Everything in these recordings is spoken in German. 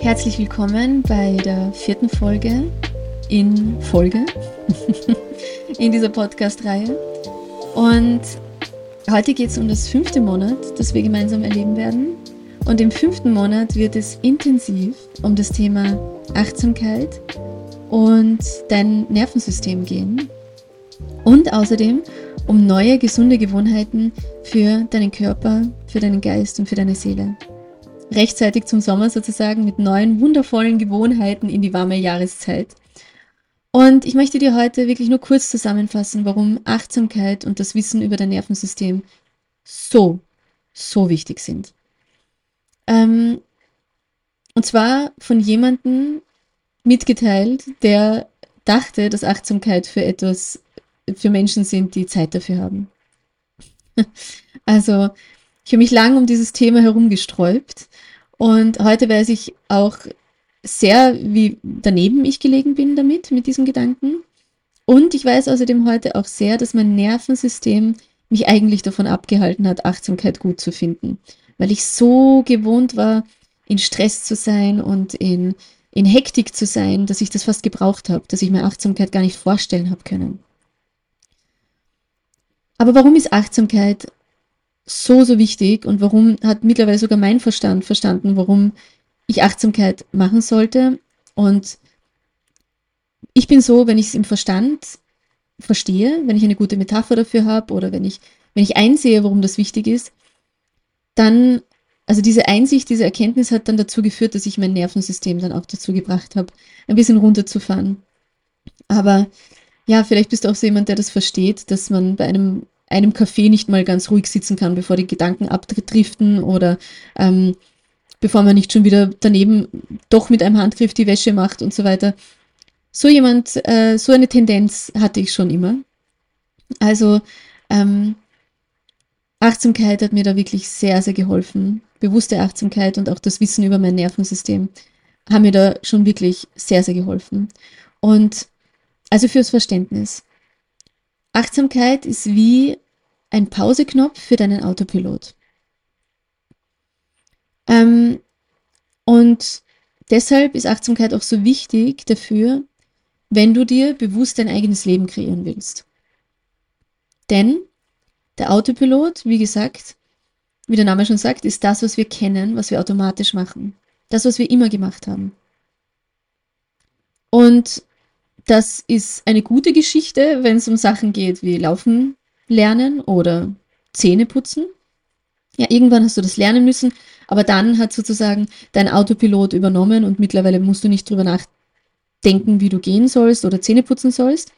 Herzlich willkommen bei der vierten Folge in Folge in dieser Podcast-Reihe. Und heute geht es um das fünfte Monat, das wir gemeinsam erleben werden. Und im fünften Monat wird es intensiv um das Thema Achtsamkeit und dein Nervensystem gehen. Und außerdem um neue gesunde Gewohnheiten für deinen Körper, für deinen Geist und für deine Seele rechtzeitig zum Sommer sozusagen mit neuen, wundervollen Gewohnheiten in die warme Jahreszeit. Und ich möchte dir heute wirklich nur kurz zusammenfassen, warum Achtsamkeit und das Wissen über dein Nervensystem so, so wichtig sind. Ähm, und zwar von jemandem mitgeteilt, der dachte, dass Achtsamkeit für etwas, für Menschen sind, die Zeit dafür haben. also ich habe mich lang um dieses Thema herumgesträubt und heute weiß ich auch sehr, wie daneben ich gelegen bin damit, mit diesem Gedanken. Und ich weiß außerdem heute auch sehr, dass mein Nervensystem mich eigentlich davon abgehalten hat, Achtsamkeit gut zu finden. Weil ich so gewohnt war, in Stress zu sein und in, in Hektik zu sein, dass ich das fast gebraucht habe, dass ich mir Achtsamkeit gar nicht vorstellen habe können. Aber warum ist Achtsamkeit so, so wichtig und warum hat mittlerweile sogar mein Verstand verstanden, warum ich Achtsamkeit machen sollte. Und ich bin so, wenn ich es im Verstand verstehe, wenn ich eine gute Metapher dafür habe oder wenn ich, wenn ich einsehe, warum das wichtig ist, dann, also diese Einsicht, diese Erkenntnis hat dann dazu geführt, dass ich mein Nervensystem dann auch dazu gebracht habe, ein bisschen runterzufahren. Aber ja, vielleicht bist du auch so jemand, der das versteht, dass man bei einem einem Café nicht mal ganz ruhig sitzen kann, bevor die Gedanken abdriften oder ähm, bevor man nicht schon wieder daneben doch mit einem Handgriff die Wäsche macht und so weiter. So jemand, äh, so eine Tendenz hatte ich schon immer. Also ähm, Achtsamkeit hat mir da wirklich sehr, sehr geholfen. Bewusste Achtsamkeit und auch das Wissen über mein Nervensystem haben mir da schon wirklich sehr, sehr geholfen. Und also fürs Verständnis. Achtsamkeit ist wie ein Pauseknopf für deinen Autopilot. Ähm, und deshalb ist Achtsamkeit auch so wichtig dafür, wenn du dir bewusst dein eigenes Leben kreieren willst. Denn der Autopilot, wie gesagt, wie der Name schon sagt, ist das, was wir kennen, was wir automatisch machen. Das, was wir immer gemacht haben. Und das ist eine gute Geschichte, wenn es um Sachen geht wie Laufen lernen oder Zähne putzen. Ja, irgendwann hast du das lernen müssen, aber dann hat sozusagen dein Autopilot übernommen und mittlerweile musst du nicht drüber nachdenken, wie du gehen sollst oder Zähne putzen sollst.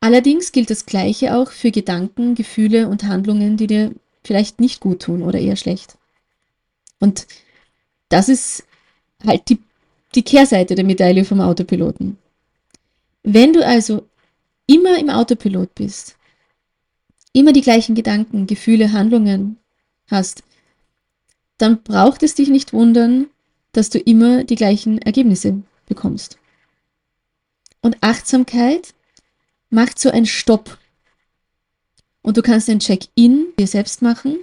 Allerdings gilt das Gleiche auch für Gedanken, Gefühle und Handlungen, die dir vielleicht nicht gut tun oder eher schlecht. Und das ist halt die, die Kehrseite der Medaille vom Autopiloten. Wenn du also immer im Autopilot bist, immer die gleichen Gedanken, Gefühle, Handlungen hast, dann braucht es dich nicht wundern, dass du immer die gleichen Ergebnisse bekommst. Und Achtsamkeit macht so einen Stopp. Und du kannst ein Check-in dir selbst machen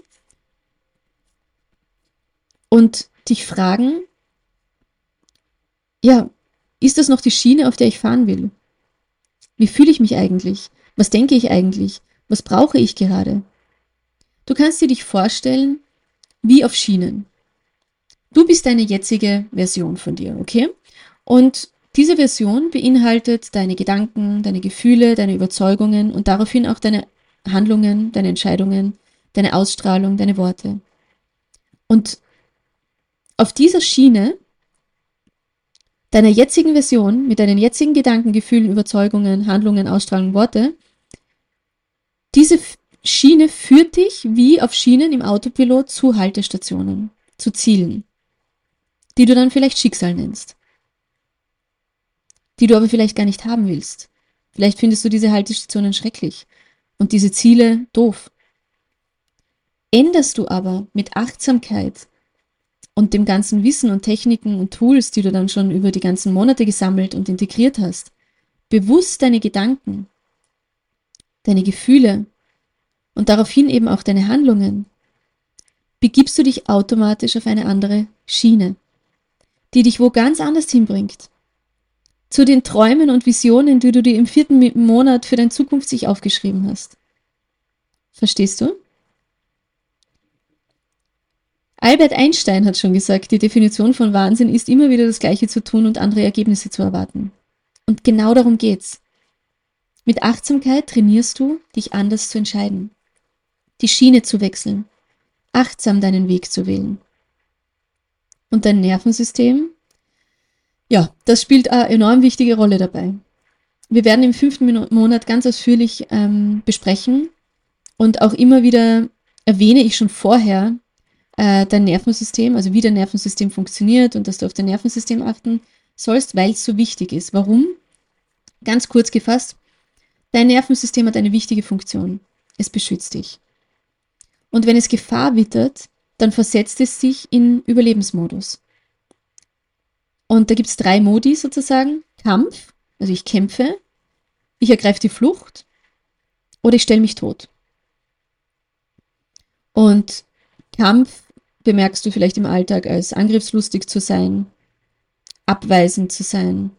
und dich fragen, ja, ist das noch die Schiene, auf der ich fahren will? Wie fühle ich mich eigentlich? Was denke ich eigentlich? Was brauche ich gerade? Du kannst dir dich vorstellen, wie auf Schienen. Du bist deine jetzige Version von dir, okay? Und diese Version beinhaltet deine Gedanken, deine Gefühle, deine Überzeugungen und daraufhin auch deine Handlungen, deine Entscheidungen, deine Ausstrahlung, deine Worte. Und auf dieser Schiene deiner jetzigen Version, mit deinen jetzigen Gedanken, Gefühlen, Überzeugungen, Handlungen, Ausstrahlung, Worte, diese Schiene führt dich wie auf Schienen im Autopilot zu Haltestationen, zu Zielen, die du dann vielleicht Schicksal nennst, die du aber vielleicht gar nicht haben willst. Vielleicht findest du diese Haltestationen schrecklich und diese Ziele doof. Änderst du aber mit Achtsamkeit und dem ganzen Wissen und Techniken und Tools, die du dann schon über die ganzen Monate gesammelt und integriert hast, bewusst deine Gedanken, deine Gefühle und daraufhin eben auch deine Handlungen, begibst du dich automatisch auf eine andere Schiene, die dich wo ganz anders hinbringt. Zu den Träumen und Visionen, die du dir im vierten Monat für dein Zukunft sich aufgeschrieben hast. Verstehst du? Albert Einstein hat schon gesagt, die Definition von Wahnsinn ist immer wieder das Gleiche zu tun und andere Ergebnisse zu erwarten. Und genau darum geht's. Mit Achtsamkeit trainierst du, dich anders zu entscheiden, die Schiene zu wechseln, achtsam deinen Weg zu wählen. Und dein Nervensystem? Ja, das spielt eine enorm wichtige Rolle dabei. Wir werden im fünften Monat ganz ausführlich ähm, besprechen und auch immer wieder erwähne ich schon vorher, äh, dein Nervensystem, also wie dein Nervensystem funktioniert und dass du auf dein Nervensystem achten sollst, weil es so wichtig ist. Warum? Ganz kurz gefasst, dein Nervensystem hat eine wichtige Funktion. Es beschützt dich. Und wenn es Gefahr wittert, dann versetzt es sich in Überlebensmodus. Und da gibt es drei Modi sozusagen. Kampf, also ich kämpfe, ich ergreife die Flucht oder ich stelle mich tot. Und Kampf bemerkst du vielleicht im Alltag als angriffslustig zu sein, abweisend zu sein,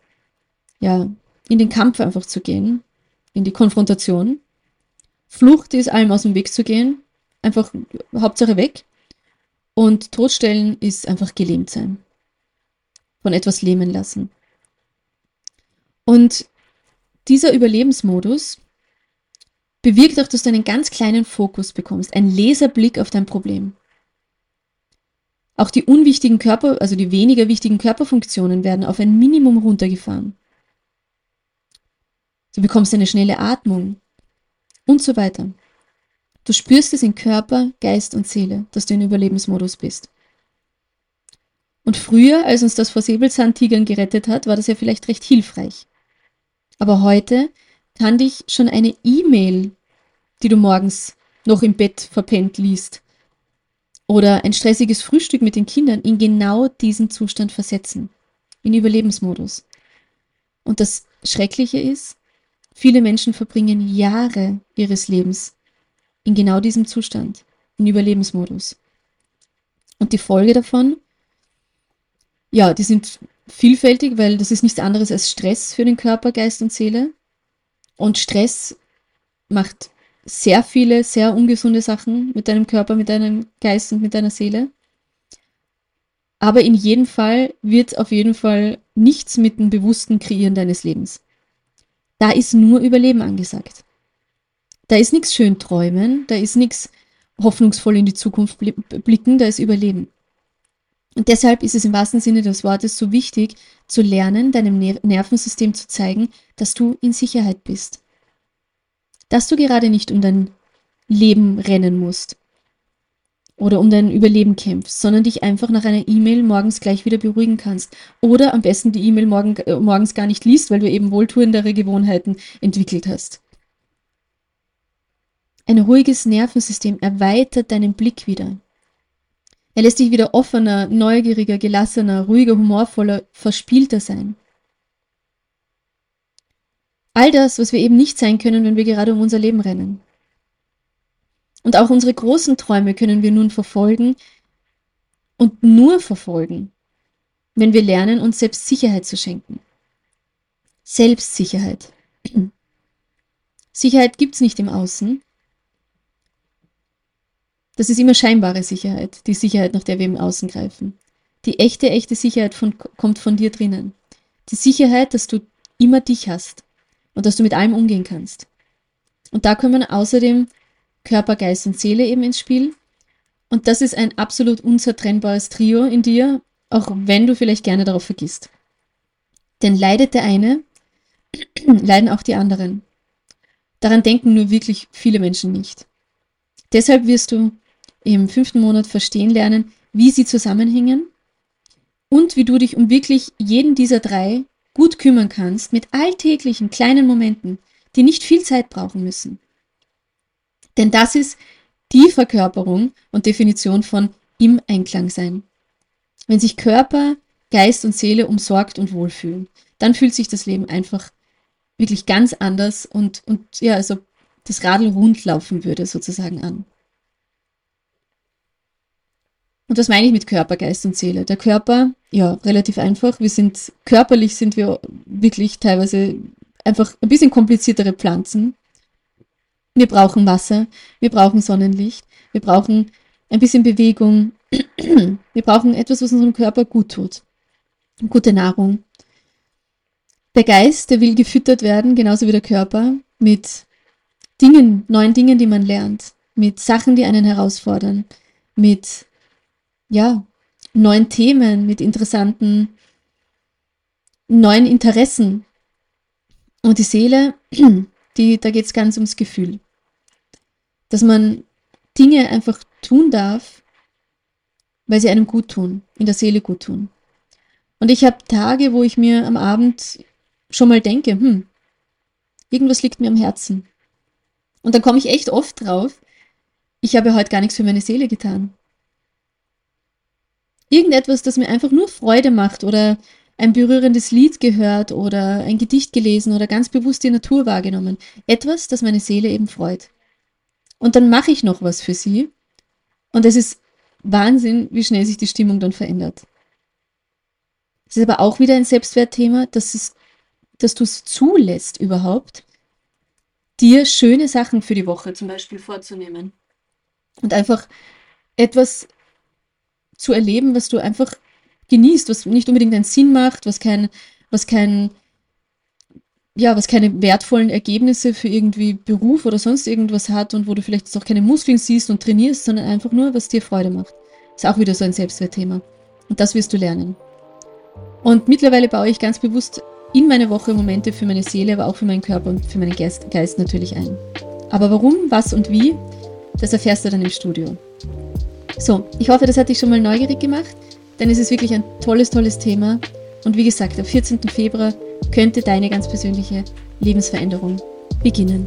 ja, in den Kampf einfach zu gehen, in die Konfrontation. Flucht ist allem aus dem Weg zu gehen, einfach Hauptsache weg. Und Todstellen ist einfach gelähmt sein. Von etwas lähmen lassen. Und dieser Überlebensmodus bewirkt auch, dass du einen ganz kleinen Fokus bekommst, einen Laserblick auf dein Problem. Auch die unwichtigen Körper, also die weniger wichtigen Körperfunktionen werden auf ein Minimum runtergefahren. Du bekommst eine schnelle Atmung und so weiter. Du spürst es in Körper, Geist und Seele, dass du in Überlebensmodus bist. Und früher, als uns das vor Säbelzahntigern gerettet hat, war das ja vielleicht recht hilfreich. Aber heute kann dich schon eine E-Mail, die du morgens noch im Bett verpennt liest, oder ein stressiges Frühstück mit den Kindern in genau diesen Zustand versetzen, in Überlebensmodus. Und das Schreckliche ist, viele Menschen verbringen Jahre ihres Lebens in genau diesem Zustand, in Überlebensmodus. Und die Folge davon, ja, die sind vielfältig, weil das ist nichts anderes als Stress für den Körper, Geist und Seele. Und Stress macht sehr viele, sehr ungesunde Sachen mit deinem Körper, mit deinem Geist und mit deiner Seele. Aber in jedem Fall wird auf jeden Fall nichts mit dem bewussten Kreieren deines Lebens. Da ist nur Überleben angesagt. Da ist nichts schön träumen, da ist nichts hoffnungsvoll in die Zukunft blicken, da ist Überleben. Und deshalb ist es im wahrsten Sinne des Wortes so wichtig, zu lernen, deinem Nervensystem zu zeigen, dass du in Sicherheit bist dass du gerade nicht um dein Leben rennen musst oder um dein Überleben kämpfst, sondern dich einfach nach einer E-Mail morgens gleich wieder beruhigen kannst. Oder am besten die E-Mail morgen, äh, morgens gar nicht liest, weil du eben wohltuendere Gewohnheiten entwickelt hast. Ein ruhiges Nervensystem erweitert deinen Blick wieder. Er lässt dich wieder offener, neugieriger, gelassener, ruhiger, humorvoller, verspielter sein. All das, was wir eben nicht sein können, wenn wir gerade um unser Leben rennen. Und auch unsere großen Träume können wir nun verfolgen und nur verfolgen, wenn wir lernen, uns selbst Sicherheit zu schenken. Selbstsicherheit. Sicherheit gibt es nicht im Außen. Das ist immer scheinbare Sicherheit, die Sicherheit, nach der wir im Außen greifen. Die echte, echte Sicherheit von, kommt von dir drinnen. Die Sicherheit, dass du immer dich hast und dass du mit allem umgehen kannst. Und da kommen außerdem Körper, Geist und Seele eben ins Spiel. Und das ist ein absolut unzertrennbares Trio in dir, auch wenn du vielleicht gerne darauf vergisst. Denn leidet der eine, leiden auch die anderen. Daran denken nur wirklich viele Menschen nicht. Deshalb wirst du im fünften Monat verstehen lernen, wie sie zusammenhängen und wie du dich um wirklich jeden dieser drei gut kümmern kannst mit alltäglichen kleinen Momenten, die nicht viel Zeit brauchen müssen. Denn das ist die Verkörperung und Definition von im Einklang sein. Wenn sich Körper, Geist und Seele umsorgt und wohlfühlen, dann fühlt sich das Leben einfach wirklich ganz anders und, und ja, also das Radl rund laufen würde sozusagen an. Und was meine ich mit Körper, Geist und Seele? Der Körper, ja, relativ einfach. Wir sind, körperlich sind wir wirklich teilweise einfach ein bisschen kompliziertere Pflanzen. Wir brauchen Wasser, wir brauchen Sonnenlicht, wir brauchen ein bisschen Bewegung, wir brauchen etwas, was unserem Körper gut tut. Gute Nahrung. Der Geist, der will gefüttert werden, genauso wie der Körper, mit Dingen, neuen Dingen, die man lernt, mit Sachen, die einen herausfordern, mit ja, neuen Themen, mit interessanten neuen Interessen. Und die Seele, die, da geht es ganz ums Gefühl. Dass man Dinge einfach tun darf, weil sie einem gut tun, in der Seele gut tun. Und ich habe Tage, wo ich mir am Abend schon mal denke, hm, irgendwas liegt mir am Herzen. Und dann komme ich echt oft drauf, ich habe heute gar nichts für meine Seele getan irgendetwas, das mir einfach nur Freude macht oder ein berührendes Lied gehört oder ein Gedicht gelesen oder ganz bewusst die Natur wahrgenommen. Etwas, das meine Seele eben freut. Und dann mache ich noch was für sie. Und es ist Wahnsinn, wie schnell sich die Stimmung dann verändert. Es ist aber auch wieder ein Selbstwertthema, dass, es, dass du es zulässt überhaupt, dir schöne Sachen für die Woche zum Beispiel vorzunehmen. Und einfach etwas zu erleben, was du einfach genießt, was nicht unbedingt einen Sinn macht, was kein, was kein, ja, was keine wertvollen Ergebnisse für irgendwie Beruf oder sonst irgendwas hat und wo du vielleicht auch keine Muskeln siehst und trainierst, sondern einfach nur, was dir Freude macht. Ist auch wieder so ein Selbstwertthema. Und das wirst du lernen. Und mittlerweile baue ich ganz bewusst in meine Woche Momente für meine Seele, aber auch für meinen Körper und für meinen Geist, Geist natürlich ein. Aber warum, was und wie, das erfährst du dann im Studio. So, ich hoffe, das hat dich schon mal neugierig gemacht, denn es ist wirklich ein tolles, tolles Thema. Und wie gesagt, am 14. Februar könnte deine ganz persönliche Lebensveränderung beginnen.